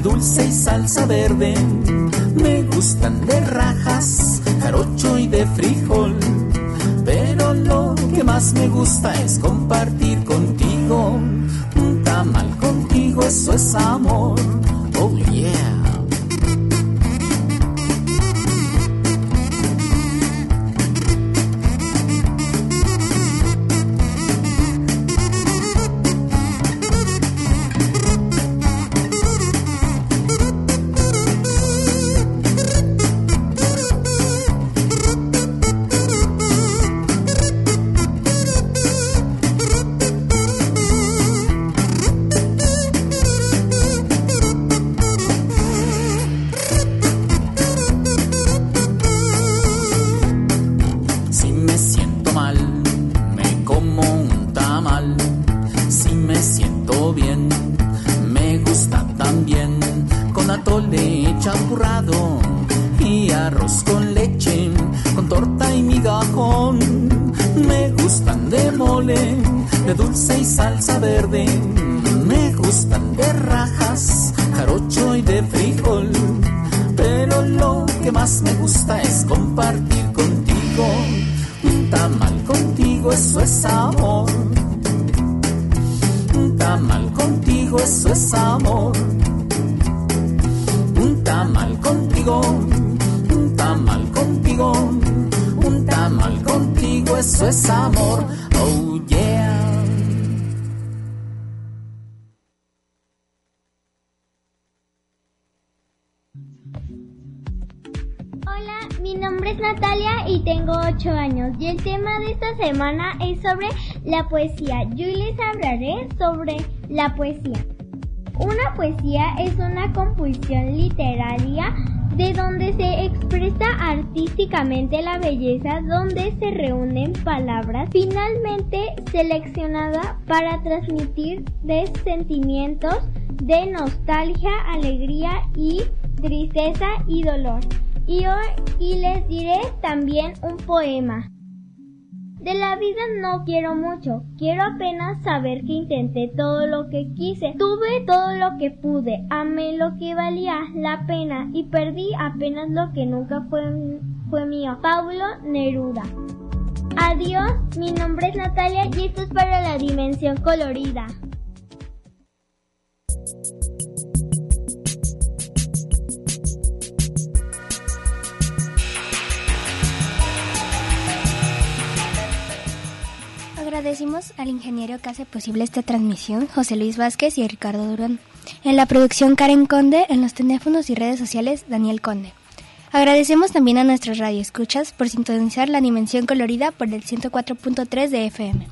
Dulce y salsa verde. Me gustan de rajas, jarocho y de frijol. Pero lo que más me gusta es compartir gusta es compartir contigo. Un tamal contigo, eso es amor. Un tamal contigo, eso es amor. Un tamal contigo, un tamal contigo, un tamal contigo, eso es amor. Oh yeah. Natalia y tengo 8 años y el tema de esta semana es sobre la poesía. Yo les hablaré sobre la poesía. Una poesía es una composición literaria de donde se expresa artísticamente la belleza, donde se reúnen palabras finalmente seleccionadas para transmitir de sentimientos de nostalgia, alegría y tristeza y dolor. Y y les diré también un poema. De la vida no quiero mucho, quiero apenas saber que intenté todo lo que quise, tuve todo lo que pude, amé lo que valía la pena y perdí apenas lo que nunca fue, fue mío. Paulo Neruda. Adiós, mi nombre es Natalia y esto es para la dimensión colorida. Agradecimos al ingeniero que hace posible esta transmisión, José Luis Vázquez y Ricardo Durán. En la producción Karen Conde, en los teléfonos y redes sociales Daniel Conde. Agradecemos también a nuestros radioescuchas por sintonizar la dimensión colorida por el 104.3 de FM.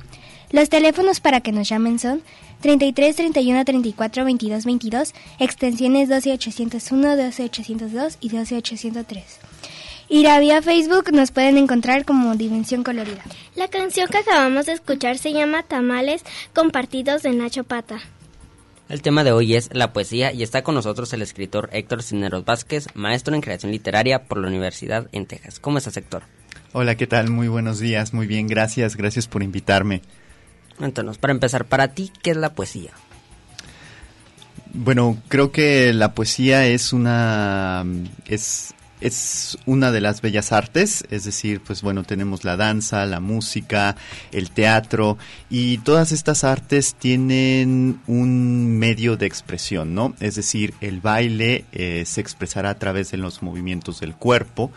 Los teléfonos para que nos llamen son 33 31 34 22 22, extensiones 12801, 12802 y 12803. Y la vía Facebook nos pueden encontrar como Dimensión Colorida. La canción que acabamos de escuchar se llama Tamales compartidos de Nacho Pata. El tema de hoy es la poesía y está con nosotros el escritor Héctor Cineros Vázquez, maestro en creación literaria por la Universidad en Texas. ¿Cómo estás, Héctor? Hola, ¿qué tal? Muy buenos días, muy bien, gracias, gracias por invitarme. Entonces, para empezar, para ti, ¿qué es la poesía? Bueno, creo que la poesía es una es es una de las bellas artes, es decir, pues bueno, tenemos la danza, la música, el teatro y todas estas artes tienen un medio de expresión, ¿no? Es decir, el baile eh, se expresará a través de los movimientos del cuerpo.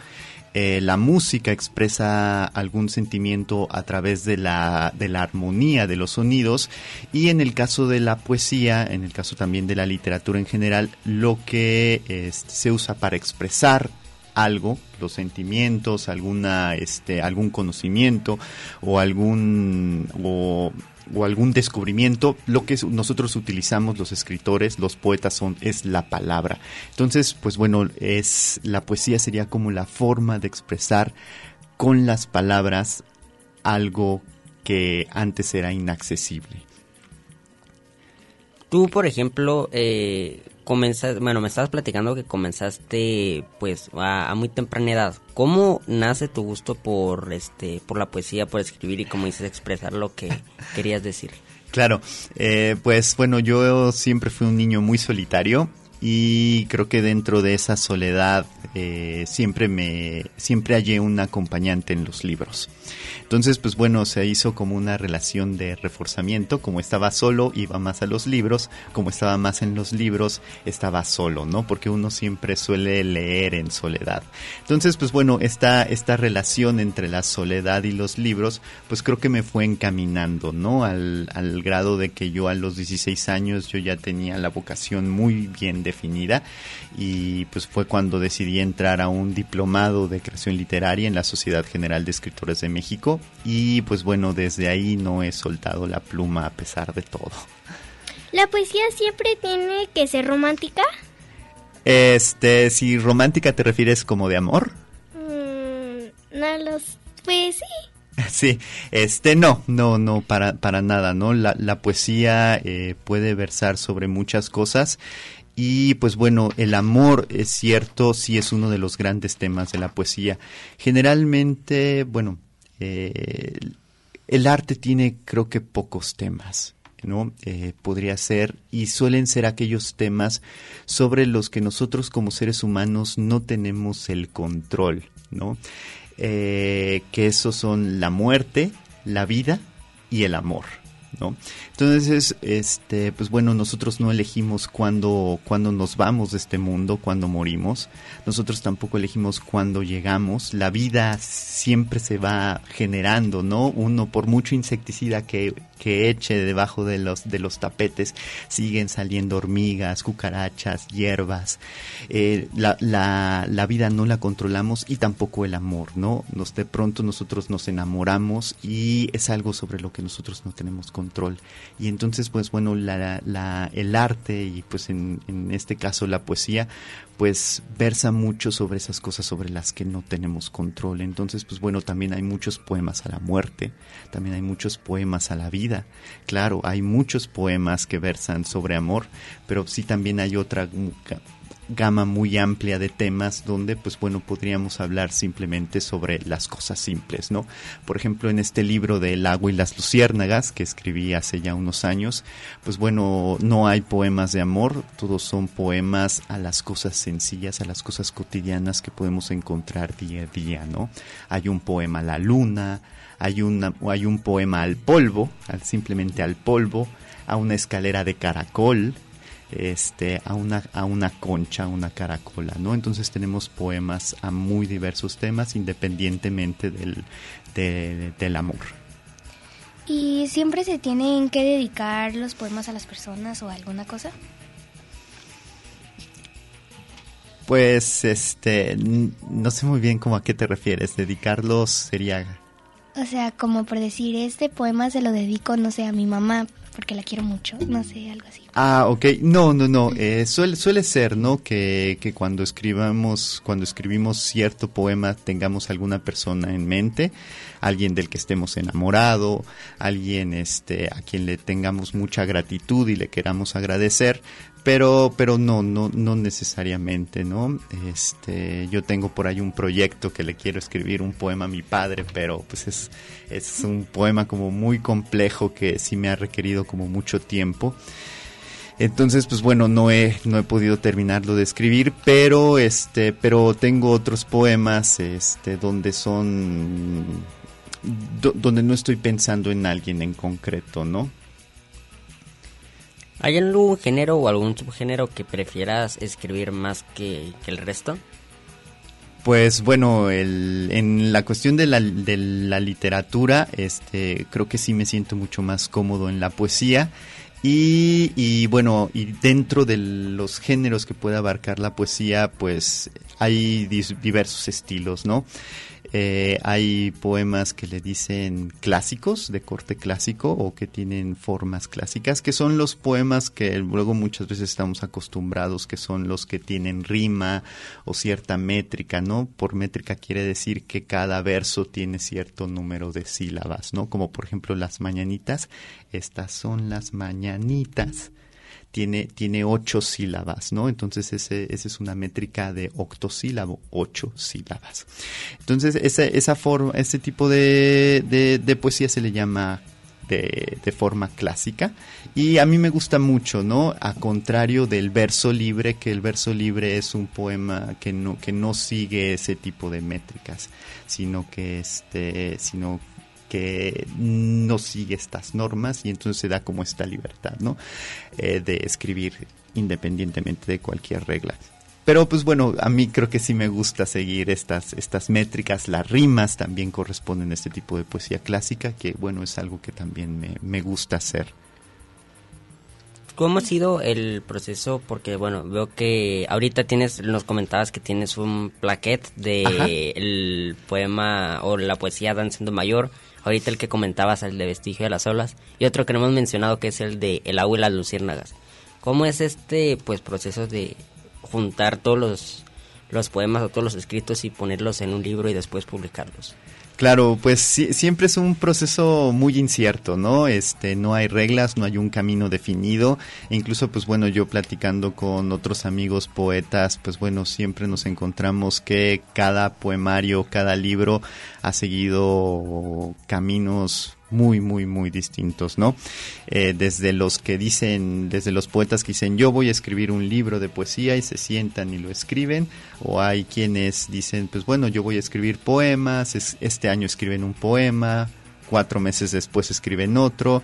Eh, la música expresa algún sentimiento a través de la, de la armonía de los sonidos y en el caso de la poesía, en el caso también de la literatura en general, lo que este, se usa para expresar algo, los sentimientos, alguna, este, algún conocimiento o algún o, algún descubrimiento, lo que nosotros utilizamos los escritores, los poetas son es la palabra. Entonces, pues bueno, es la poesía sería como la forma de expresar con las palabras algo que antes era inaccesible. Tú, por ejemplo, eh, comenzaste, bueno, me estabas platicando que comenzaste pues a, muy temprana edad. ¿Cómo nace tu gusto por este por la poesía, por escribir y como dices expresar lo que querías decir? Claro, eh, pues bueno, yo siempre fui un niño muy solitario y creo que dentro de esa soledad eh, siempre me siempre hallé un acompañante en los libros. Entonces, pues bueno, se hizo como una relación de reforzamiento, como estaba solo, iba más a los libros, como estaba más en los libros, estaba solo, ¿no? Porque uno siempre suele leer en soledad. Entonces, pues bueno, esta, esta relación entre la soledad y los libros, pues creo que me fue encaminando, ¿no? Al, al grado de que yo a los 16 años yo ya tenía la vocación muy bien definida y pues fue cuando decidí entrar a un diplomado de creación literaria en la Sociedad General de Escritores de México y pues bueno, desde ahí no he soltado la pluma a pesar de todo. ¿La poesía siempre tiene que ser romántica? Este, si romántica te refieres como de amor. Mm, no los, pues sí. Sí, este no, no, no, para, para nada, ¿no? La, la poesía eh, puede versar sobre muchas cosas y pues bueno, el amor es cierto, sí es uno de los grandes temas de la poesía. Generalmente, bueno, eh, el arte tiene creo que pocos temas. ¿no? Eh, podría ser, y suelen ser aquellos temas sobre los que nosotros como seres humanos no tenemos el control, ¿no? Eh, que esos son la muerte, la vida y el amor. ¿No? Entonces, este, pues bueno, nosotros no elegimos cuándo, cuándo nos vamos de este mundo, cuándo morimos. Nosotros tampoco elegimos cuándo llegamos. La vida siempre se va generando, ¿no? Uno, por mucho insecticida que, que eche debajo de los, de los tapetes, siguen saliendo hormigas, cucarachas, hierbas. Eh, la, la, la vida no la controlamos y tampoco el amor, ¿no? Nos, de pronto nosotros nos enamoramos y es algo sobre lo que nosotros no tenemos control. Y entonces, pues bueno, la, la, el arte y pues en, en este caso la poesía, pues versa mucho sobre esas cosas sobre las que no tenemos control. Entonces, pues bueno, también hay muchos poemas a la muerte, también hay muchos poemas a la vida. Claro, hay muchos poemas que versan sobre amor, pero sí también hay otra gama muy amplia de temas donde pues bueno podríamos hablar simplemente sobre las cosas simples no por ejemplo en este libro de El agua y las luciérnagas que escribí hace ya unos años pues bueno no hay poemas de amor todos son poemas a las cosas sencillas a las cosas cotidianas que podemos encontrar día a día no hay un poema la luna hay una hay un poema al polvo al simplemente al polvo a una escalera de caracol este, a, una, a una concha, a una caracola, ¿no? Entonces tenemos poemas a muy diversos temas independientemente del, del amor. ¿Y siempre se tienen que dedicar los poemas a las personas o a alguna cosa? Pues, este, no sé muy bien cómo a qué te refieres. Dedicarlos sería... O sea, como por decir, este poema se lo dedico, no sé, a mi mamá, porque la quiero mucho, no sé, algo así. Ah, ok. No, no, no. Eh, suele, suele ser, ¿no? Que, que cuando escribamos, cuando escribimos cierto poema tengamos alguna persona en mente, alguien del que estemos enamorado, alguien este, a quien le tengamos mucha gratitud y le queramos agradecer, pero pero no no no necesariamente no este yo tengo por ahí un proyecto que le quiero escribir un poema a mi padre pero pues es es un poema como muy complejo que sí me ha requerido como mucho tiempo entonces pues bueno no he no he podido terminarlo de escribir pero este pero tengo otros poemas este donde son donde no estoy pensando en alguien en concreto no ¿Hay algún género o algún subgénero que prefieras escribir más que, el resto? Pues bueno, el, en la cuestión de la, literatura, este, creo que sí me siento mucho más cómodo en la poesía. Y, y, bueno, y dentro de los géneros que puede abarcar la poesía, pues hay diversos estilos, ¿no? Eh, hay poemas que le dicen clásicos, de corte clásico, o que tienen formas clásicas, que son los poemas que luego muchas veces estamos acostumbrados, que son los que tienen rima o cierta métrica, ¿no? Por métrica quiere decir que cada verso tiene cierto número de sílabas, ¿no? Como por ejemplo las mañanitas, estas son las mañanitas tiene, tiene ocho sílabas, ¿no? Entonces ese, es una métrica de octosílabo, ocho sílabas. Entonces esa, esa forma, ese tipo de, de, poesía se le llama de, de, forma clásica y a mí me gusta mucho, ¿no? A contrario del verso libre, que el verso libre es un poema que no, que no sigue ese tipo de métricas, sino que este, sino que no sigue estas normas y entonces se da como esta libertad, ¿no? Eh, de escribir independientemente de cualquier regla. Pero pues bueno, a mí creo que sí me gusta seguir estas, estas métricas, las rimas también corresponden a este tipo de poesía clásica, que bueno, es algo que también me, me gusta hacer. ¿Cómo ha sido el proceso? Porque bueno, veo que ahorita tienes, nos comentabas que tienes un plaquet de el poema o la poesía Danzando Mayor Ahorita el que comentabas, el de Vestigio de las Olas. Y otro que no hemos mencionado que es el de El agua y las luciérnagas. ¿Cómo es este pues proceso de juntar todos los, los poemas o todos los escritos y ponerlos en un libro y después publicarlos? Claro, pues siempre es un proceso muy incierto, ¿no? Este, no hay reglas, no hay un camino definido. E incluso, pues bueno, yo platicando con otros amigos poetas, pues bueno, siempre nos encontramos que cada poemario, cada libro ha seguido caminos muy, muy, muy distintos, ¿no? Eh, desde los que dicen, desde los poetas que dicen yo voy a escribir un libro de poesía y se sientan y lo escriben, o hay quienes dicen, pues bueno, yo voy a escribir poemas, este año escriben un poema, cuatro meses después escriben otro,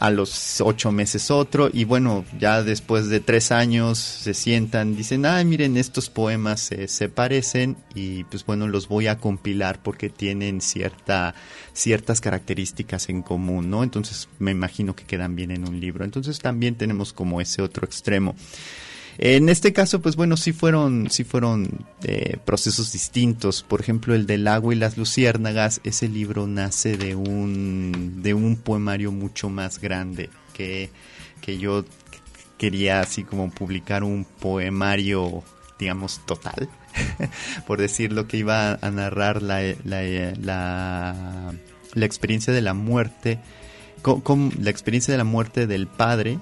a los ocho meses otro y bueno, ya después de tres años se sientan, dicen, ay miren, estos poemas se, se parecen y pues bueno, los voy a compilar porque tienen cierta, ciertas características en común, ¿no? Entonces me imagino que quedan bien en un libro. Entonces también tenemos como ese otro extremo. En este caso, pues bueno, sí fueron, sí fueron eh, procesos distintos. Por ejemplo, el del agua y las luciérnagas, ese libro nace de un, de un poemario mucho más grande que, que yo quería así como publicar un poemario, digamos, total, por decir lo que iba a narrar la, la, la, la experiencia de la muerte, con, la experiencia de la muerte del padre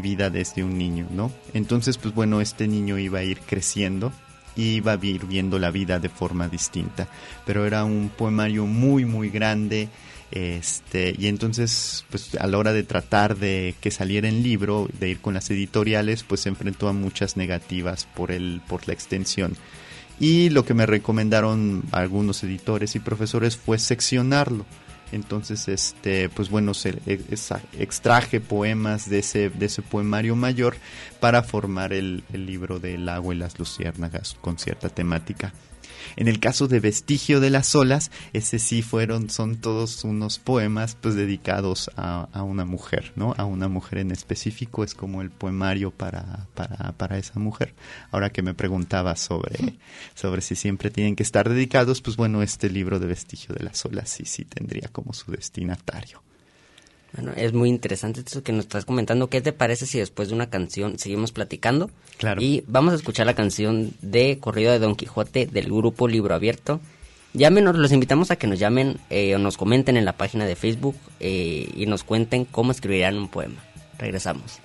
vivida desde un niño, ¿no? Entonces, pues bueno, este niño iba a ir creciendo y iba a ir viendo la vida de forma distinta. Pero era un poemario muy, muy grande. Este, y entonces, pues a la hora de tratar de que saliera en libro, de ir con las editoriales, pues se enfrentó a muchas negativas por el, por la extensión. Y lo que me recomendaron algunos editores y profesores fue seccionarlo entonces, este, pues bueno, se, e, extraje poemas de ese, de ese poemario mayor para formar el, libro del agua y las luciérnagas con cierta temática. En el caso de Vestigio de las Olas, ese sí fueron, son todos unos poemas pues dedicados a, a una mujer, ¿no? A una mujer en específico, es como el poemario para, para, para esa mujer. Ahora que me preguntaba sobre, sobre si siempre tienen que estar dedicados, pues bueno, este libro de Vestigio de las Olas sí, sí tendría como su destinatario. Bueno, es muy interesante esto que nos estás comentando. ¿Qué te parece si después de una canción seguimos platicando? Claro. Y vamos a escuchar la canción de Corrido de Don Quijote del grupo Libro Abierto. Llámenos, los invitamos a que nos llamen eh, o nos comenten en la página de Facebook eh, y nos cuenten cómo escribirán un poema. Regresamos.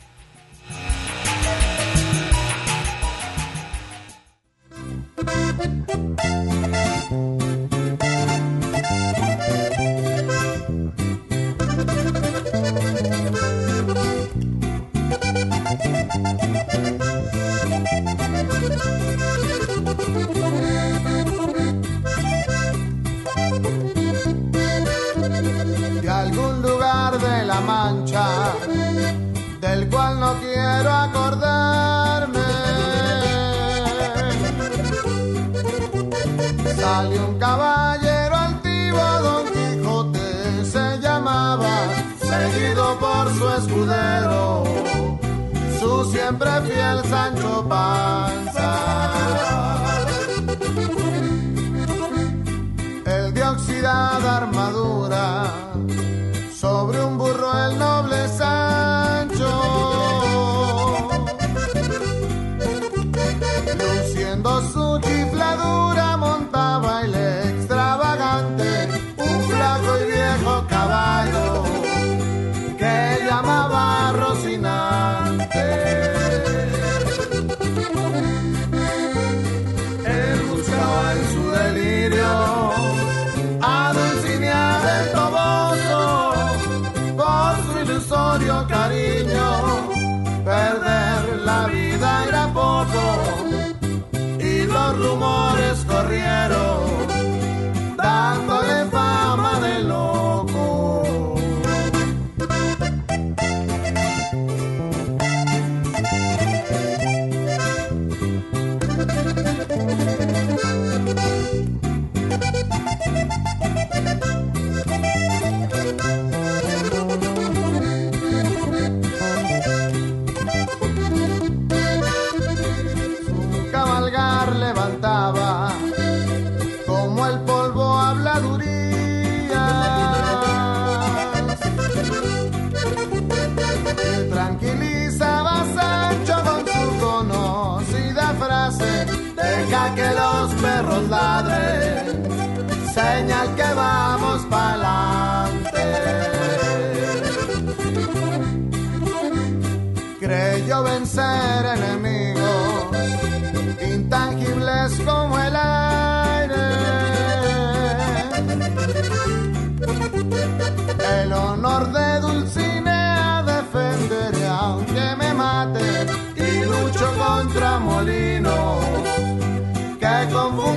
Que confundió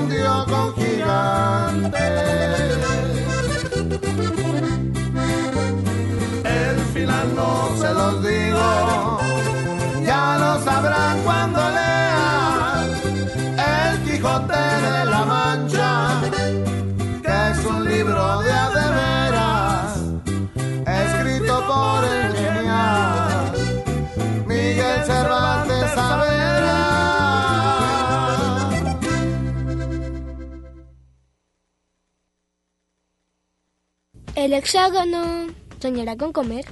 El hexágono soñará con comer.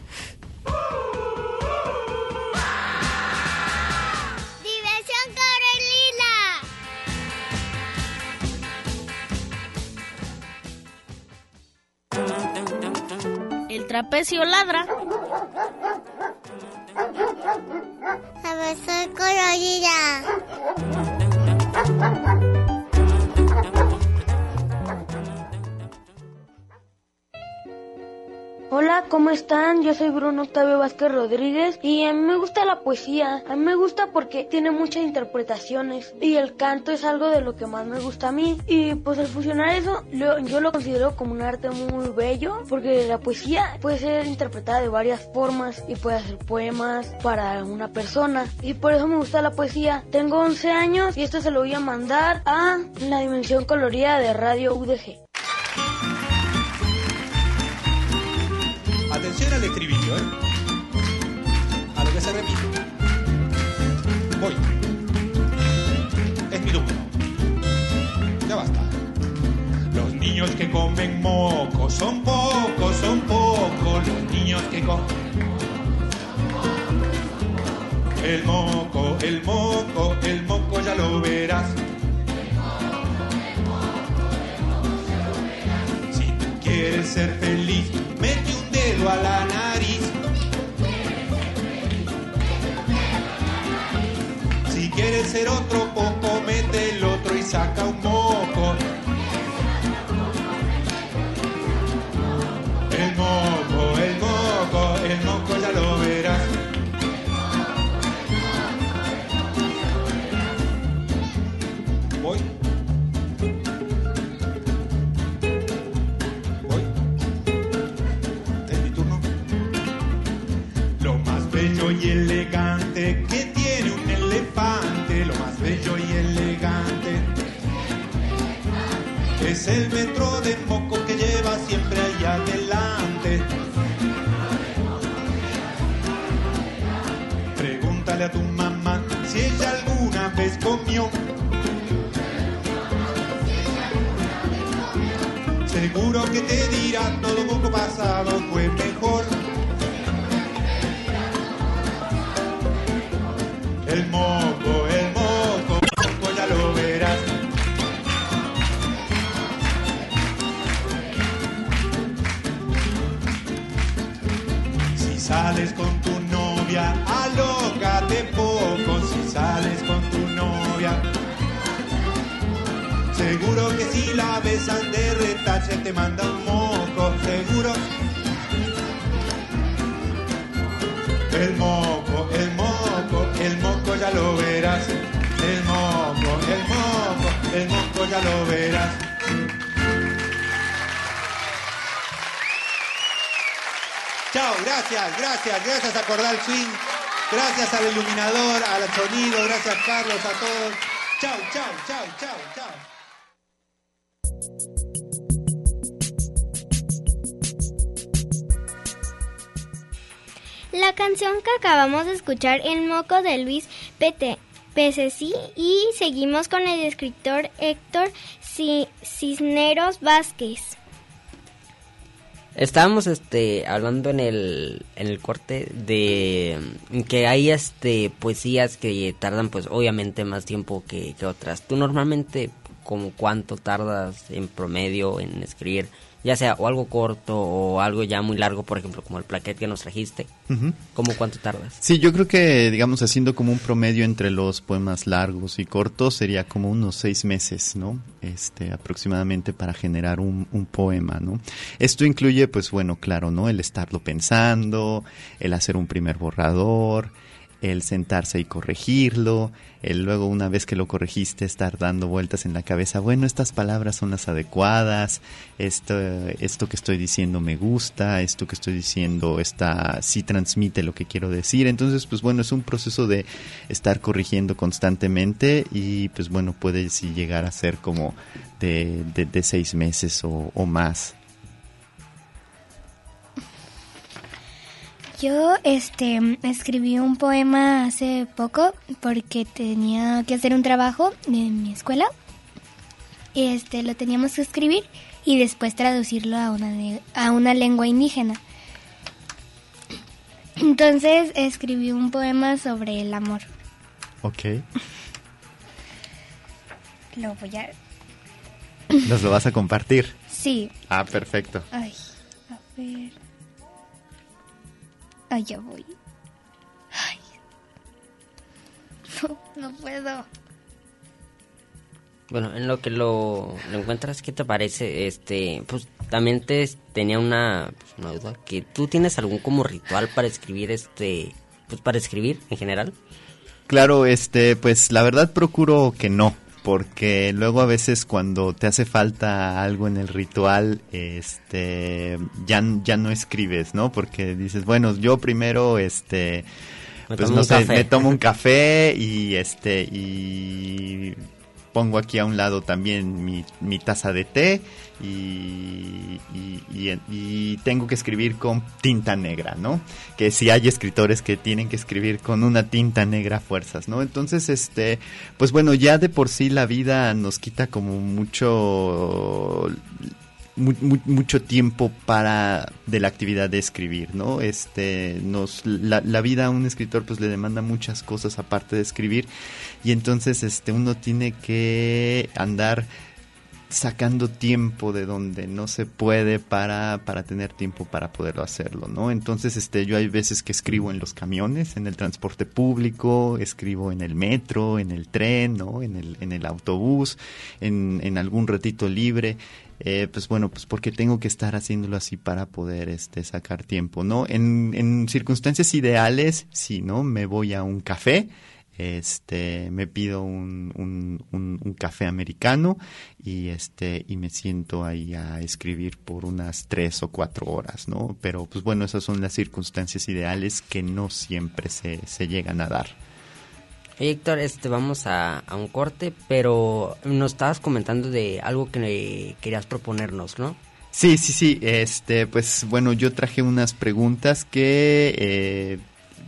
Diversión Corelina. El trapecio ladra. Diversión colorida. Hola, ¿cómo ¿cómo están? Yo soy Bruno Octavio Vázquez Rodríguez y a mí me gusta la poesía. A mí me gusta porque tiene muchas interpretaciones y el canto es algo de lo que más me gusta a mí. Y pues al fusionar eso, yo lo considero como un arte muy bello porque la poesía puede ser interpretada de varias formas y puede hacer poemas para una persona. Y por eso me gusta la poesía. Tengo 11 años y esto se lo voy a mandar a la dimensión colorida de Radio UDG. Atención al estribillo, ¿eh? A lo que se repite. Voy. Es mi turno. Ya basta. Los niños que comen moco son pocos, son pocos. Los niños que comen el moco, el moco, el moco ya lo verás. La nariz. Si quieres ser otro poco, mete el otro y saca un dirá todo poco pasado fue mejor. El moco, el moco, moco ya lo verás. Si sales con tu novia, alócate poco. Seguro que si la besan de retache te manda un moco. Seguro. El moco, el moco, el moco ya lo verás. El moco, el moco, el moco ya lo verás. Chao, gracias, gracias, gracias a Cordal Swing, gracias al iluminador, al sonido, gracias Carlos, a todos. Chao, chao, chao, chao, chao. La canción que acabamos de escuchar, El Moco de Luis Pete, PCC, y seguimos con el escritor Héctor Ci- Cisneros Vázquez. Estábamos este hablando en el en el corte de mm, que hay este poesías que tardan pues obviamente más tiempo que, que otras. Tú normalmente como cuánto tardas en promedio en escribir, ya sea o algo corto o algo ya muy largo, por ejemplo, como el plaquet que nos trajiste. Ujú. ¿Cómo cuánto tardas? Sí, yo creo que, digamos, haciendo como un promedio entre los poemas largos y cortos, sería como unos seis meses, ¿no? Este, aproximadamente para generar un, un poema, ¿no? Esto incluye, pues bueno, claro, ¿no? El estarlo pensando, el hacer un primer borrador, el sentarse y corregirlo, el luego una vez que lo corregiste estar dando vueltas en la cabeza, bueno, estas palabras son las adecuadas, esto, esto que estoy diciendo me gusta, esto que estoy diciendo está, sí transmite lo que quiero decir, entonces pues bueno, es un proceso de estar corrigiendo constantemente y pues bueno, puede llegar a ser como de, de, de seis meses o más. Yo este escribí un poema hace poco porque tenía que hacer un trabajo en mi escuela. Y este lo teníamos que escribir y después traducirlo a una a una lengua indígena. Entonces escribí un poema sobre el amor. Ok. Lo voy a ¿Nos lo vas a compartir? Sí. Ah, perfecto. Ay, a ver. Ya voy. Ay. No, no puedo. Bueno, en lo que lo, lo encuentras, ¿qué te parece? Este, pues también te tenía una, pues, una duda, que tú tienes algún como ritual para escribir este, pues para escribir en general. Claro, este, pues la verdad procuro que no, porque luego a veces cuando te hace falta algo en el ritual, este, ya, ya no escribes, ¿no? Porque dices, bueno, yo primero, este, pues no sé, me tomo un café y este, y pongo aquí a un lado también mi, mi taza de té y, y, tengo que escribir con tinta negra, ¿no? Que si hay escritores que tienen que escribir con una tinta negra fuerzas, ¿no? Entonces, este, pues bueno, ya de por sí la vida nos quita como mucho mucho tiempo para de la actividad de escribir, ¿no? Este, nos, la, la, vida a un escritor pues le demanda muchas cosas aparte de escribir y entonces este, uno tiene que andar sacando tiempo de donde no se puede para, para tener tiempo para poderlo hacerlo, ¿no? Entonces, este, yo hay veces que escribo en los camiones, en el transporte público, escribo en el metro, en el tren, ¿no? En el, en el autobús, en, en algún ratito libre. Eh, pues bueno, pues porque tengo que estar haciéndolo así para poder este, sacar tiempo, ¿no? En, en circunstancias ideales, sí, ¿no? Me voy a un café, este me pido un, un, café americano y este y me siento ahí a escribir por unas tres o cuatro horas no pero pues bueno esas son las circunstancias ideales que no siempre se, se llegan a dar Héctor, este, vamos a, a un corte, pero nos estabas comentando de algo que querías proponernos, ¿no? Sí, sí, sí. Este, pues bueno, yo traje unas preguntas que eh,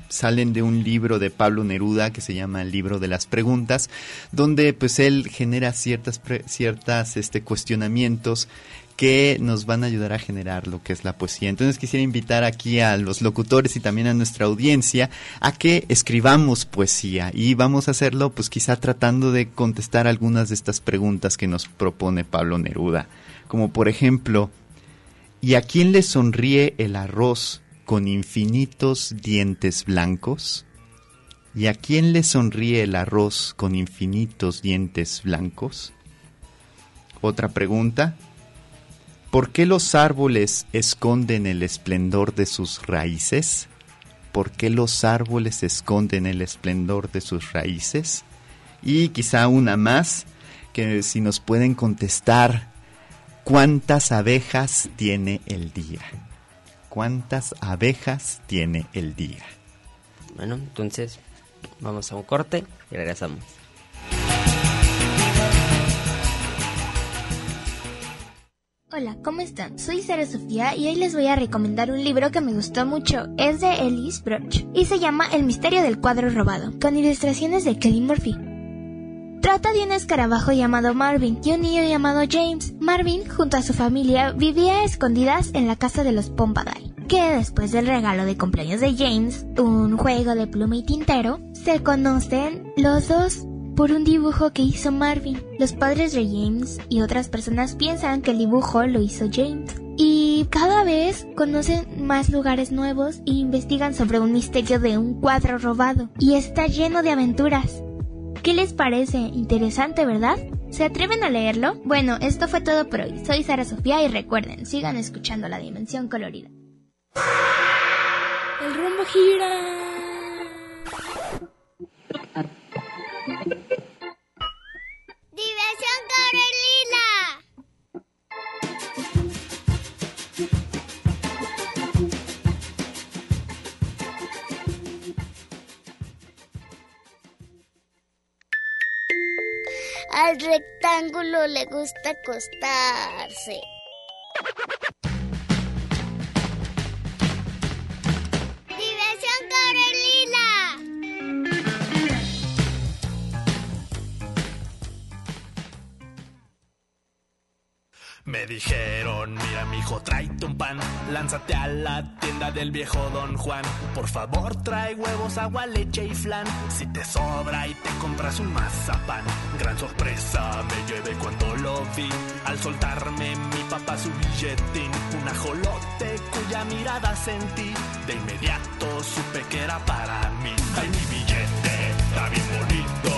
salen de un libro de Pablo Neruda que se llama El libro de las preguntas, donde pues él genera ciertas ciertas este cuestionamientos que nos van a ayudar a generar lo que es la poesía. Entonces quisiera invitar aquí a los locutores y también a nuestra audiencia a que escribamos poesía y vamos a hacerlo pues quizá tratando de contestar algunas de estas preguntas que nos propone Pablo Neruda, como por ejemplo, ¿y a quién le sonríe el arroz con infinitos dientes blancos? ¿Y a quién le sonríe el arroz con infinitos dientes blancos? Otra pregunta. ¿Por qué los árboles esconden el esplendor de sus raíces? ¿Por qué los árboles esconden el esplendor de sus raíces? Y quizá una más, que si nos pueden contestar, ¿cuántas abejas tiene el día? cuántas abejas tiene el día. Bueno, entonces vamos a un corte y regresamos. Hola, ¿cómo están? Soy Sara Sofía y hoy les voy a recomendar un libro que me gustó mucho. Es de Elise Broch y se llama El misterio del cuadro robado, con ilustraciones de Kelly Murphy. Trata de un escarabajo llamado Marvin y un niño llamado James. Marvin, junto a su familia, vivía escondidas en la casa de los Pompadal, que después del regalo de cumpleaños de James, un juego de pluma y tintero, se conocen los dos por un dibujo que hizo Marvin. Los padres de James y otras personas piensan que el dibujo lo hizo James. Y cada vez conocen más lugares nuevos e investigan sobre un misterio de un cuadro robado. Y está lleno de aventuras. ¿Qué les parece? Interesante, ¿verdad? ¿Se atreven a leerlo? Bueno, esto fue todo por hoy. Soy Sara Sofía y recuerden, sigan escuchando La Dimensión Colorida. El rumbo gira. Al rectángulo le gusta acostarse. Diversión Corelila. Me dijeron, mijo, tráete un pan, lánzate a la tienda del viejo Don Juan. Por favor, trae huevos, agua, leche y flan. Si te sobra y te compras un mazapán. Gran sorpresa me llevé cuando lo vi. Al soltarme mi papá su billetín, un ajolote cuya mirada sentí. De inmediato supe que era para mí. Ay, mi billete, está bien bonito.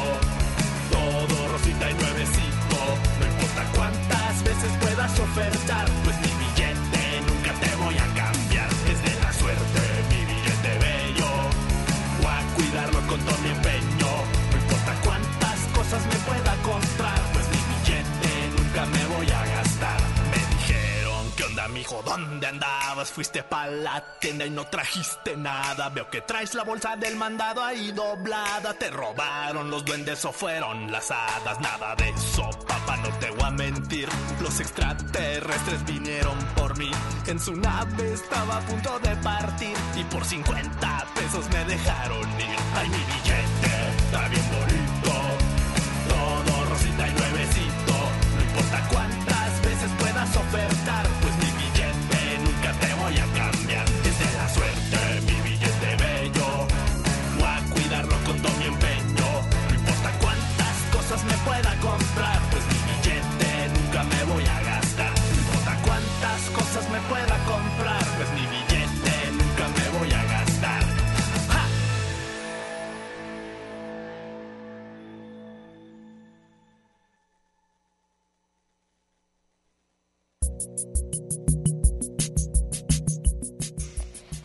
Todo rosita y nuevecito. No importa cuántas veces puedas ofertar, pues mi te voy a cambiar. Es de la suerte mi billete bello. Voy a cuidarlo con todo mi empeño. No importa cuántas cosas me pueda comprar, pues mi billete nunca me voy a gastar. Me dijeron, ¿qué onda, mijo? ¿Dónde andabas? Fuiste pa' la tienda y no trajiste nada. Veo que traes la bolsa del mandado ahí doblada. Te robaron los duendes o fueron las hadas. Nada de sopa no te voy a mentir. Los extraterrestres vinieron por mí. En su nave estaba a punto de partir. Y por 50 pesos me dejaron ir. Ay, mi billete está bien bonito. Todo rosita y nuevecito. No importa cuántas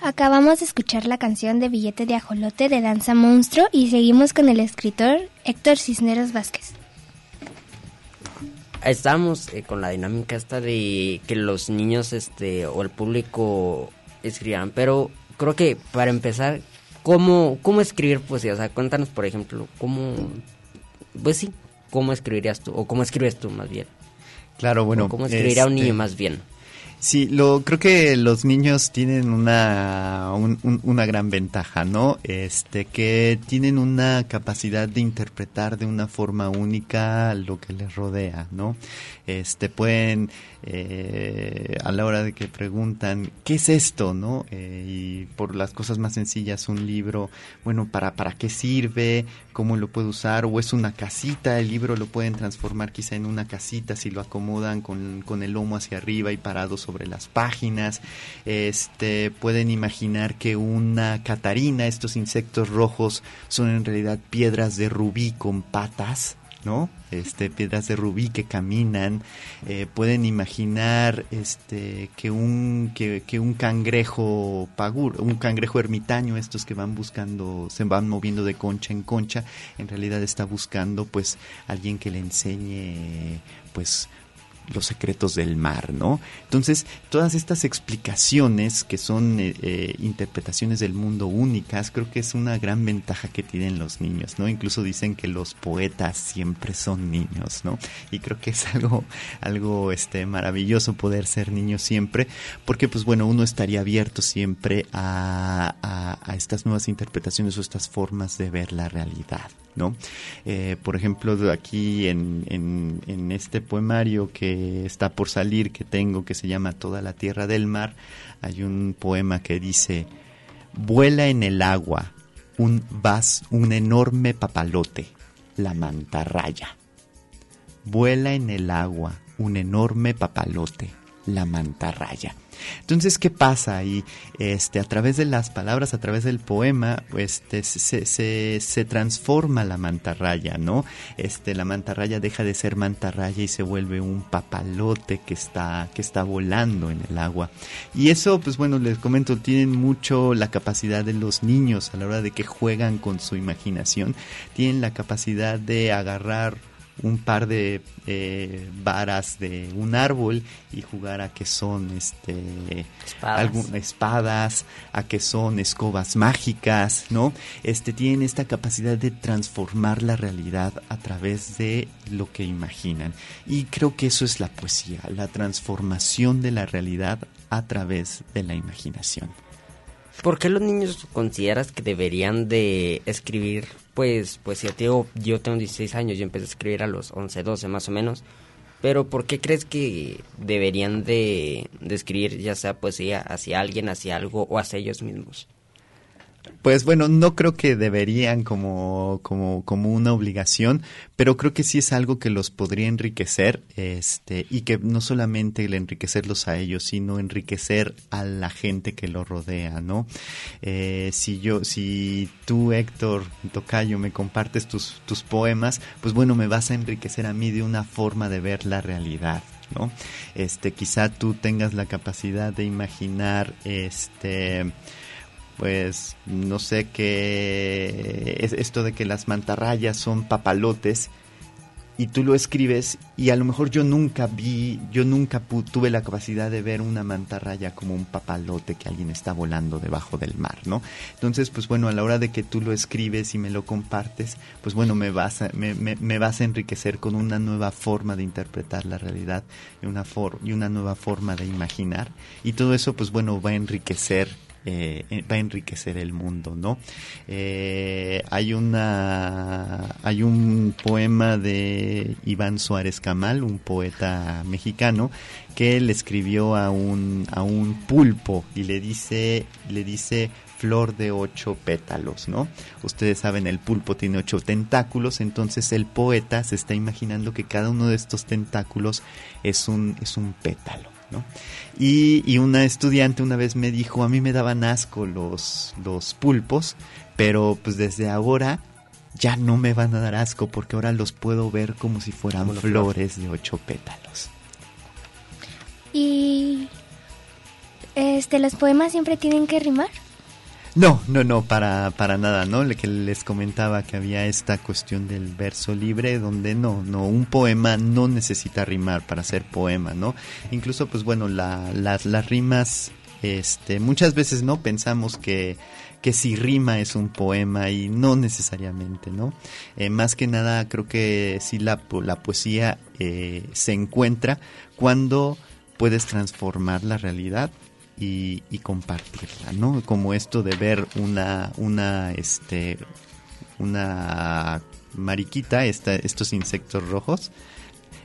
Acabamos de escuchar la canción de Billete de Ajolote de Danza Monstruo y seguimos con el escritor Héctor Cisneros Vázquez. Estamos eh, con la dinámica esta de que los niños este o el público escriban, pero creo que para empezar, ¿cómo, cómo escribir poesía? O sea, cuéntanos, por ejemplo, cómo, pues sí, cómo escribirías tú, o cómo escribes tú más bien. Claro, bueno. ¿Cómo escribiría un este, niño más bien? Sí, lo, creo que los niños tienen una, un- un- una gran ventaja, ¿no? Este, que tienen una capacidad de interpretar de una forma única lo que les rodea, ¿no? Este, pueden, eh, a la hora de que preguntan, ¿qué es esto, no? Eh, y por las cosas más sencillas, un libro, bueno, ¿para, para qué sirve? ¿Cómo lo puedo usar? ¿O es una casita? El libro lo pueden transformar quizá en una casita si lo acomodan con, con el lomo hacia arriba y parado sobre las páginas. Este, pueden imaginar que una catarina, estos insectos rojos, son en realidad piedras de rubí con patas. ¿no? Este, piedras de rubí que caminan, eh, pueden imaginar este, que, un, que, que un cangrejo pagur, un cangrejo ermitaño, estos que van buscando, se van moviendo de concha en concha, en realidad está buscando pues alguien que le enseñe pues los secretos del mar, ¿no? Entonces, todas estas explicaciones que son eh, eh, interpretaciones del mundo únicas, creo que es una gran ventaja que tienen los niños, ¿no? Incluso dicen que los poetas siempre son niños, ¿no? Y creo que es algo, algo este, maravilloso poder ser niño siempre, porque pues bueno, uno estaría abierto siempre a, a, a estas nuevas interpretaciones o estas formas de ver la realidad, Eh, por ejemplo, aquí en, en, en, este poemario que está por salir, que tengo, que se llama Toda la Tierra del Mar, hay un poema que dice, vuela en el agua un vas, un enorme papalote, la mantarraya. Vuela en el agua un enorme papalote, la mantarraya. Entonces, ¿qué pasa ahí? Este, a través de las palabras, a través del poema, este, se, se, se, transforma la mantarraya, ¿no? Este, la mantarraya deja de ser mantarraya y se vuelve un papalote que está, que está volando en el agua. Y eso, pues bueno, les comento, tienen mucho la capacidad de los niños a la hora de que juegan con su imaginación, tienen la capacidad de agarrar un par de eh, varas de un árbol y jugar a que son este espadas. Algún, espadas, a que son escobas mágicas, ¿no? Este tienen esta capacidad de transformar la realidad a través de lo que imaginan. Y creo que eso es la poesía, la transformación de la realidad a través de la imaginación. ¿Por qué los niños consideras que deberían de escribir, pues, poesía? Tío, yo tengo 16 años, yo empecé a escribir a los 11, 12 más o menos. Pero ¿por qué crees que deberían de, de escribir ya sea poesía hacia alguien, hacia algo o hacia ellos mismos? Pues bueno, no creo que deberían como, como, como una obligación, pero creo que sí es algo que los podría enriquecer, este, y que no solamente el enriquecerlos a ellos, sino enriquecer a la gente que los rodea, ¿no? Eh, si yo, si tú, Héctor Tocayo, me compartes tus, tus poemas, pues bueno, me vas a enriquecer a mí de una forma de ver la realidad, ¿no? Este, quizá tú tengas la capacidad de imaginar, este, pues no sé qué es esto de que las mantarrayas son papalotes y tú lo escribes y a lo mejor yo nunca vi, yo nunca tuve la capacidad de ver una mantarraya como un papalote que alguien está volando debajo del mar, ¿no? Entonces, pues bueno, a la hora de que tú lo escribes y me lo compartes, pues bueno, me vas a, me, me, vas a enriquecer con una nueva forma de interpretar la realidad y una, for y una nueva forma de imaginar y todo eso, pues bueno, va a enriquecer eh, va a enriquecer el mundo, ¿no? Eh, hay una, hay un poema de Iván Suárez Camal, un poeta mexicano, que le escribió a un, a un pulpo y le dice, le dice flor de ocho pétalos, ¿no? Ustedes saben, el pulpo tiene ocho tentáculos, entonces el poeta se está imaginando que cada uno de estos tentáculos es un, es un pétalo. Y, una estudiante una vez me dijo, a mí me daban asco los, los pulpos, pero pues desde ahora ya no me van a dar asco porque ahora los puedo ver como si fueran flores de ocho pétalos. ¿Y este los poemas siempre tienen que rimar? No, no, no, para, para nada, ¿no? Le que les comentaba que había esta cuestión del verso libre donde no, no, un poema no necesita rimar para ser poema, ¿no? Incluso, pues bueno, la, las, las rimas, este, muchas veces no pensamos que, que si rima es un poema y no necesariamente, ¿no? Eh, más que nada creo que sí la, la poesía eh, se encuentra cuando puedes transformar la realidad y, compartirla, ¿no? Como esto de ver una, una, este, una mariquita, esta, estos insectos rojos,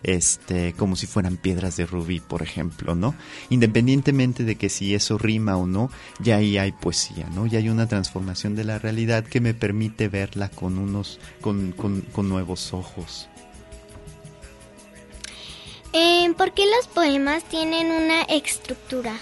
este, como si fueran piedras de rubí, por ejemplo, ¿no? Independientemente de que si eso rima o no, ya ahí hay poesía, ¿no? Ya hay una transformación de la realidad que me permite verla con unos, con, con, nuevos ojos. Eh, ¿Por qué los poemas tienen una estructura?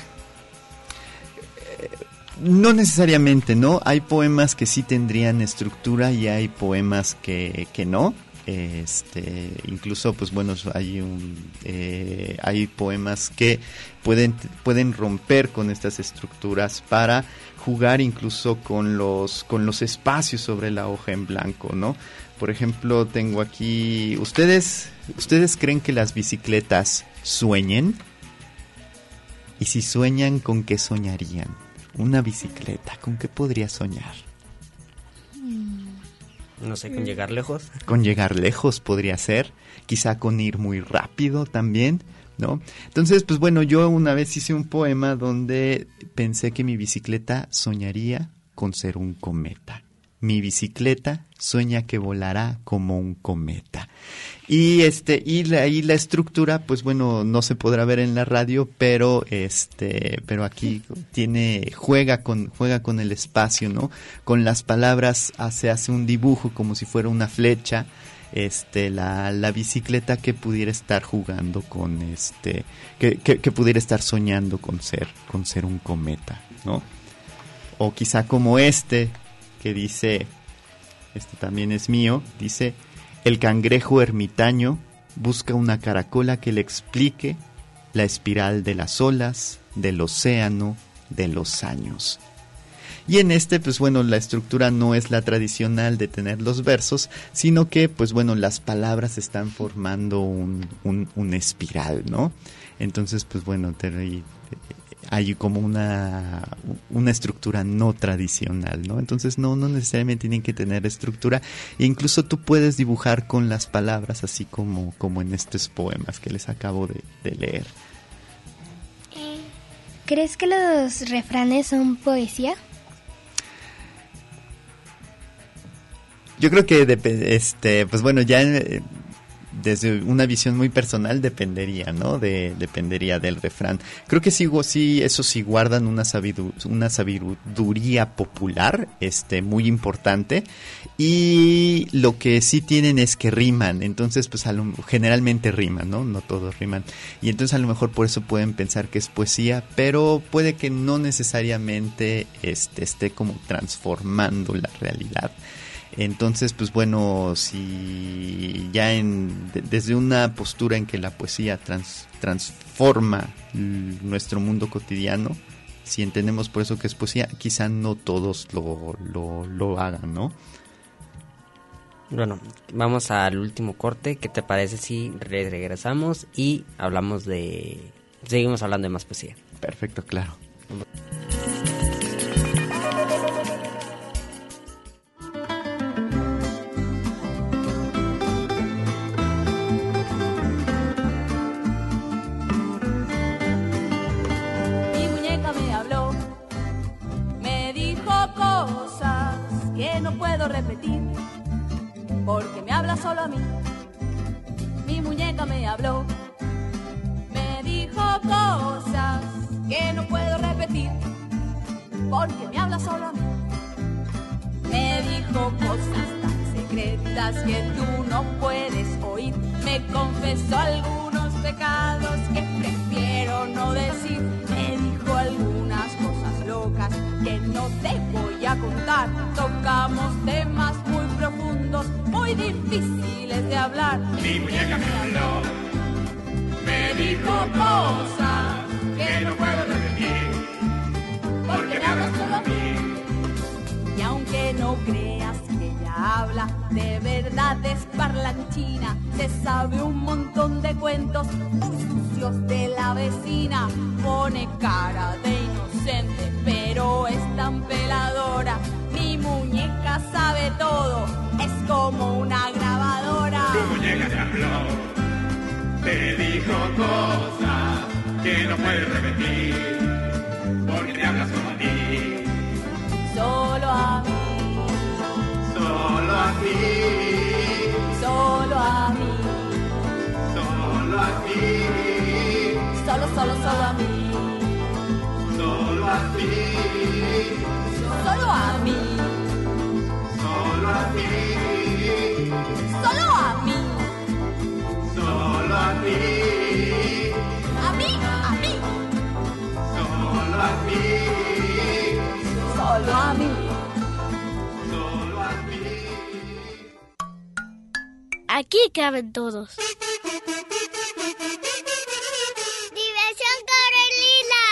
No necesariamente, ¿no? Hay poemas que sí tendrían estructura y hay poemas que, que no. Este, incluso, pues bueno, hay un, eh, hay poemas que pueden, pueden romper con estas estructuras para jugar incluso con los, con los espacios sobre la hoja en blanco, ¿no? Por ejemplo, tengo aquí, ¿ustedes, ustedes creen que las bicicletas sueñen? Y si sueñan, ¿con qué soñarían? Una bicicleta, ¿con qué podría soñar? Mm. No sé, con llegar lejos. Con llegar lejos podría ser, quizá con ir muy rápido también, ¿no? Entonces, pues bueno, yo una vez hice un poema donde pensé que mi bicicleta soñaría con ser un cometa. Mi bicicleta sueña que volará como un cometa. Y este y la, la estructura, pues bueno, no se podrá ver en la radio, pero este pero aquí tiene juega con juega con el espacio, ¿no? Con las palabras se hace un dibujo como si fuera una flecha. Este, la, la bicicleta que pudiera estar jugando con este, que, que pudiera estar soñando con ser, con ser un cometa, ¿no? O quizá como este, que dice, este también es mío, dice, el cangrejo ermitaño busca una caracola que le explique la espiral de las olas, del océano, de los años. Y en este, pues bueno, la estructura no es la tradicional de tener los versos, sino que, pues bueno, las palabras están formando un, un, espiral, ¿no? Entonces, pues bueno, te, hay como una, una estructura no tradicional, ¿no? Entonces no, no necesariamente tienen que tener estructura. E incluso tú puedes dibujar con las palabras así como, como en estos poemas que les acabo de, leer. ¿Crees que los refranes son poesía? Yo creo que este, pues bueno, ya eh, desde una visión muy personal dependería, ¿no? De, dependería del refrán. Creo que sí, sí eso sí guardan una, una sabiduría popular, este, muy importante. Y lo que sí tienen es que riman, entonces pues generalmente riman, ¿no? No todos riman. Y entonces a lo mejor por eso pueden pensar que es poesía, pero puede que no necesariamente este, esté como transformando la realidad. Entonces, pues bueno, si ya en, desde una postura en que la poesía transforma nuestro mundo cotidiano, si entendemos por eso que es poesía, quizá no todos lo, lo, lo hagan, ¿no? Bueno, vamos al último corte. ¿Qué te parece si re- regresamos y hablamos de... Seguimos hablando de más poesía. Perfecto, claro. Que no puedo repetir, porque me habla solo a mí. Mi muñeca me habló, me dijo cosas que no puedo repetir, porque me habla solo a mí. Me dijo cosas tan secretas que tú no puedes oír, me confesó algunos pecados que prefiero no decir. Que no te voy a contar. Tocamos temas muy profundos, muy difíciles de hablar. Mi muñeca me habló, Me dijo cosas que no puedo repetir, porque me habla solo a mí. Y aunque no creas que ella habla, de verdad es parlanchina. Se sabe un montón de cuentos muy sucios de la vecina. Pone cara de inocente, pero es tan peladora. Mi muñeca sabe todo, es como una grabadora. tu muñeca te habló, te dijo cosas que no puedes repetir, porque te habla solo a ti, Solo a mí, solo a ti, solo a mí, solo a ti, solo, solo, solo a mí, solo a ti, solo a mí, solo a ti, solo a mí, solo a ti, Aquí caben todos. Diversión Corelina.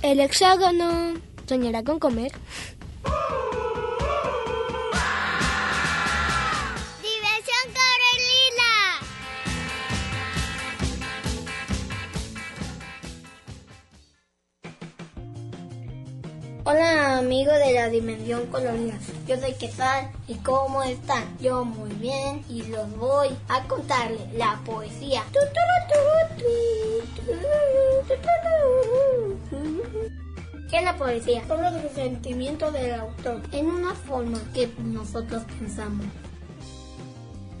El hexágono soñará con comer. La dimensión colorida, yo soy Quesal y ¿cómo están? Yo muy bien y los voy a contarles la poesía. ¿Qué es la poesía? Son los sentimientos del autor en una forma que nosotros pensamos.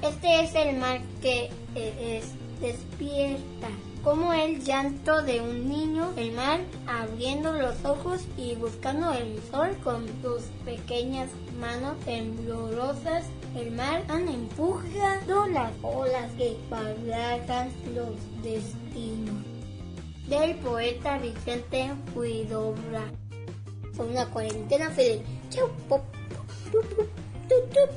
Este es el mar que eh, es despierta, como el llanto de un niño, el mar abriendo los ojos y buscando el sol con sus pequeñas manos temblorosas. El mar han empujado las olas que barajan los destinos. Del poeta Vicente Huidobra. Fue una cuarentena feliz. Chau, pop, pop, tup,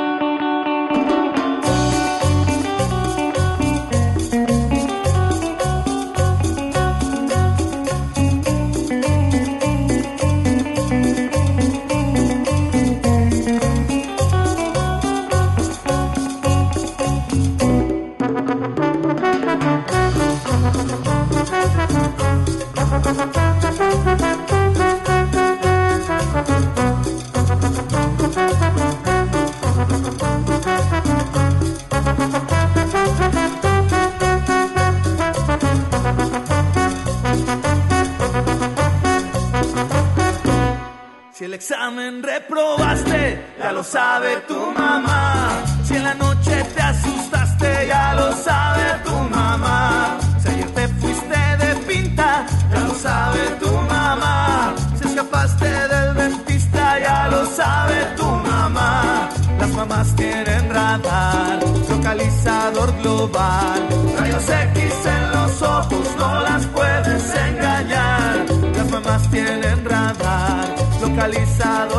Probaste, ya lo sabe tu mamá. Si en la noche te asustaste, ya lo sabe tu mamá. Si ayer te fuiste de pinta, ya lo sabe tu mamá. Si escapaste del dentista, ya lo sabe tu mamá. Las mamás tienen radar, localizador global. Rayos X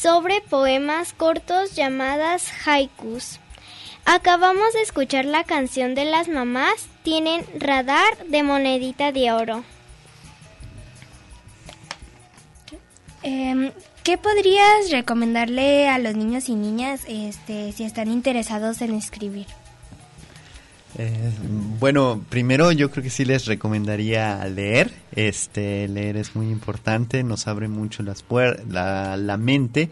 Sobre poemas cortos llamadas haikus. Acabamos de escuchar la canción de las mamás, tienen radar de monedita de oro. Em, ¿Qué podrías recomendarle a los niños y niñas este, si están interesados en escribir? Eh, bueno, primero yo creo que sí les recomendaría leer. Este, leer es muy importante, nos abre mucho las puer la, la mente,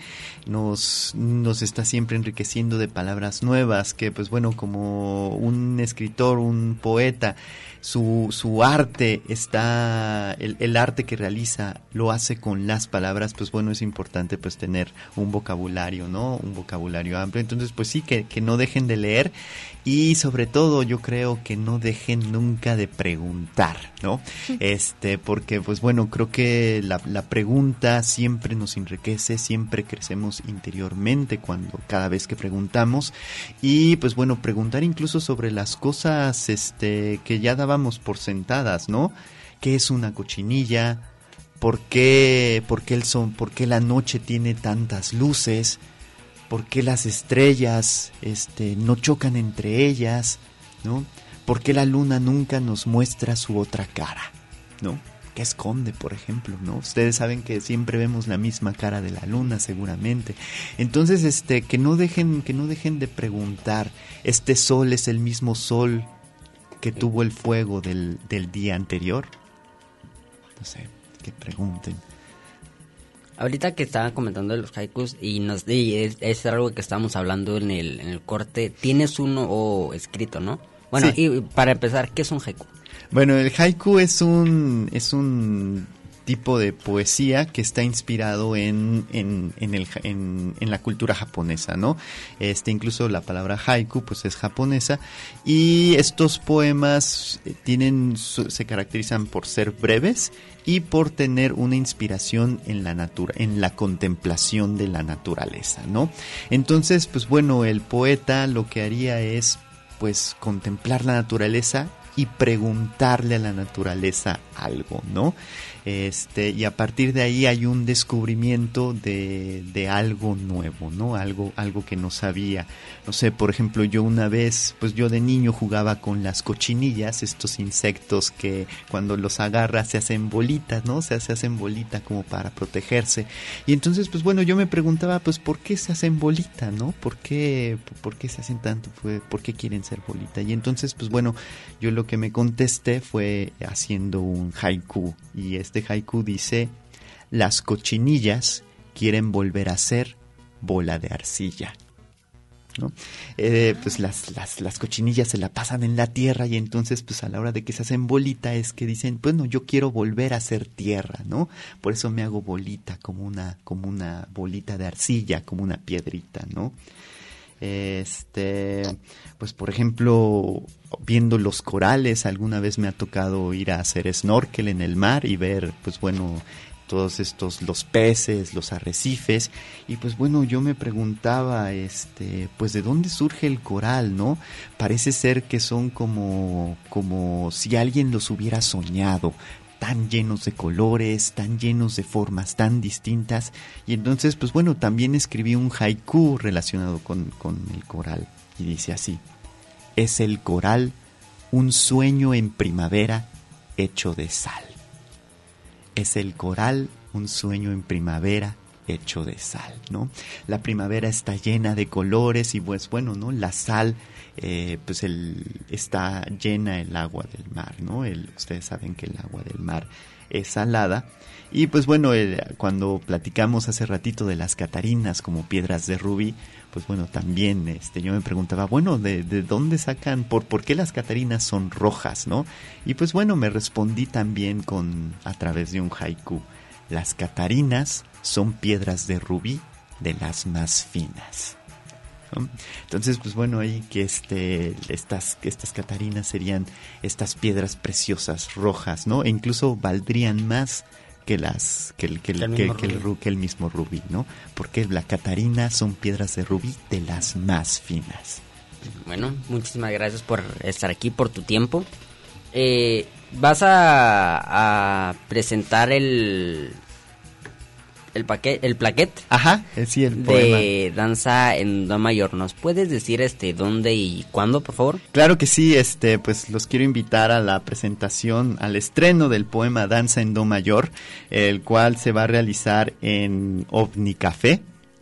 nos, nos está siempre enriqueciendo de palabras nuevas, que pues bueno, como un escritor, un poeta, su, su arte está, el, el, arte que realiza lo hace con las palabras, pues bueno, es importante pues tener un vocabulario, ¿no? Un vocabulario amplio. Entonces, pues sí, que, que no dejen de leer y sobre todo yo creo que no dejen nunca de preguntar, ¿no? Este, porque pues bueno, creo que la, la pregunta siempre nos enriquece, siempre crecemos interiormente cuando cada vez que preguntamos y pues bueno, preguntar incluso sobre las cosas este que ya por sentadas, ¿no? ¿Qué es una cochinilla? ¿Por qué, por qué el son, por qué la noche tiene tantas luces? ¿Por qué las estrellas este, no chocan entre ellas? ¿no? ¿Por qué la luna nunca nos muestra su otra cara? ¿no? ¿Qué esconde, por ejemplo? ¿no? Ustedes saben que siempre vemos la misma cara de la luna, seguramente. Entonces, este, que no dejen, que no dejen de preguntar. Este sol es el mismo sol que tuvo el fuego del, del día anterior. No sé, que pregunten. Ahorita que estaban comentando de los haikus y, nos, y es, es, algo que estábamos hablando en el, en el corte, tienes uno oh, escrito, ¿no? Bueno, sí. y para empezar, ¿qué es un haiku? Bueno, el haiku es un, es un tipo de poesía que está inspirado en, en, en, la cultura japonesa, ¿no? Este, incluso la palabra haiku pues es japonesa y estos poemas tienen, se caracterizan por ser breves y por tener una inspiración en la natura, en la contemplación de la naturaleza, ¿no? Entonces, pues bueno, el poeta lo que haría es pues contemplar la naturaleza y preguntarle a la naturaleza algo, ¿no? Este, y a partir de ahí hay un descubrimiento de, de, algo nuevo, ¿no? Algo, algo que no sabía. No sé, por ejemplo, yo una vez, pues yo de niño jugaba con las cochinillas, estos insectos que cuando los agarras se hacen bolitas, ¿no? Se, se hacen bolita como para protegerse. Y entonces, pues bueno, yo me preguntaba, pues, ¿por qué se hacen bolita, no? ¿Por qué, por qué se hacen tanto? ¿Por qué quieren ser bolita? Y entonces, pues bueno, yo lo que me contesté fue haciendo un haiku. Y este haiku dice, las cochinillas quieren volver a ser bola de arcilla. ¿no? Eh, pues las, las, las, cochinillas se la pasan en la tierra y entonces pues a la hora de que se hacen bolita es que dicen, bueno, yo quiero volver a ser tierra, ¿no? Por eso me hago bolita, como una, como una bolita de arcilla, como una piedrita, ¿no? Este, pues por ejemplo, viendo los corales, alguna vez me ha tocado ir a hacer snorkel en el mar y ver, pues bueno, todos estos, los peces, los arrecifes, y pues bueno, yo me preguntaba, este, pues de dónde surge el coral, ¿no? Parece ser que son como, como si alguien los hubiera soñado, tan llenos de colores, tan llenos de formas tan distintas. Y entonces, pues bueno, también escribí un haiku relacionado con, con el coral. Y dice así, es el coral un sueño en primavera hecho de sal. Es el coral un sueño en primavera hecho de sal, ¿no? La primavera está llena de colores y pues bueno, ¿no? La sal, eh, pues el, está llena el agua del mar, ¿no? Ustedes saben que el agua del mar es salada. Y pues bueno, cuando platicamos hace ratito de las catarinas como piedras de rubí, pues bueno, también este, yo me preguntaba, bueno, ¿de, de dónde sacan, por, por qué las catarinas son rojas, no? Y pues bueno, me respondí también con, a través de un haiku. Las catarinas son piedras de rubí de las más finas. Entonces, pues bueno, ahí que este, estas, estas catarinas serían estas piedras preciosas, rojas, ¿no? E incluso valdrían más que las que el, que el, que, el, que el, mismo rubí, ¿no? Porque la catarina son piedras de rubí de las más finas. Bueno, muchísimas gracias por estar aquí, por tu tiempo. Eh, vas a, a presentar el el paquete, el plaquet. Ajá, eh, sí, el de danza en do mayor. ¿Nos puedes decir este dónde y cuándo, por favor? Claro que sí, este, pues los quiero invitar a la presentación, al estreno del poema Danza en do mayor, el cual se va a realizar en OVNI Café.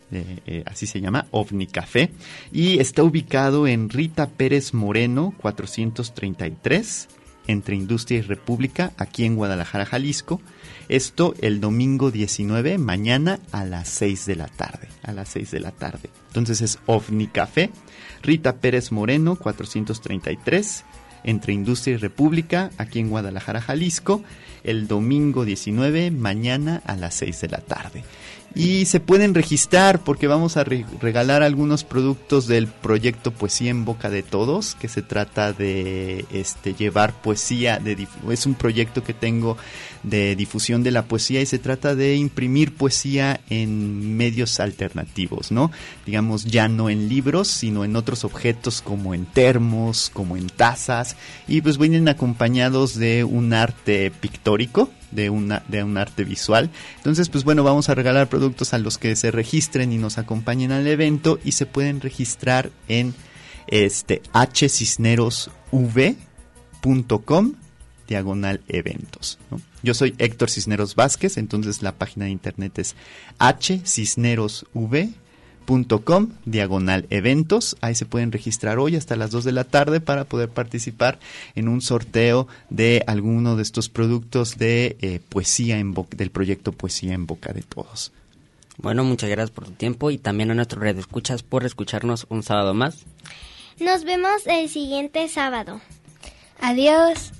Eh, eh, así se llama, OVNI Café, y está ubicado en Rita Pérez Moreno, 433, entre Industria y República, aquí en Guadalajara, Jalisco. Esto el domingo 19, mañana a las 6 de la tarde. A las 6 de la tarde. Entonces es OVNI Café, Rita Pérez Moreno, 433, entre Industria y República, aquí en Guadalajara, Jalisco, el domingo 19, mañana a las 6 de la tarde y se pueden registrar porque vamos a regalar algunos productos del proyecto Poesía en Boca de Todos, que se trata de este llevar poesía, de, es un proyecto que tengo de difusión de la poesía y se trata de imprimir poesía en medios alternativos, ¿no? Digamos ya no en libros, sino en otros objetos como en termos, como en tazas y pues vienen acompañados de un arte pictórico de, una, de un arte visual. Entonces, pues bueno, vamos a regalar productos a los que se registren y nos acompañen al evento y se pueden registrar en este hcisnerosv.com diagonal eventos. Yo soy Héctor Cisneros Vázquez, entonces la página de internet es hcisnerosv.com com diagonal eventos. Ahí se pueden registrar hoy hasta las 2 de la tarde para poder participar en un sorteo de alguno de estos productos de eh, poesía en del proyecto Poesía en Boca de Todos. Bueno, muchas gracias por tu tiempo y también a nuestro red escuchas por escucharnos un sábado más. Nos vemos el siguiente sábado. Adiós.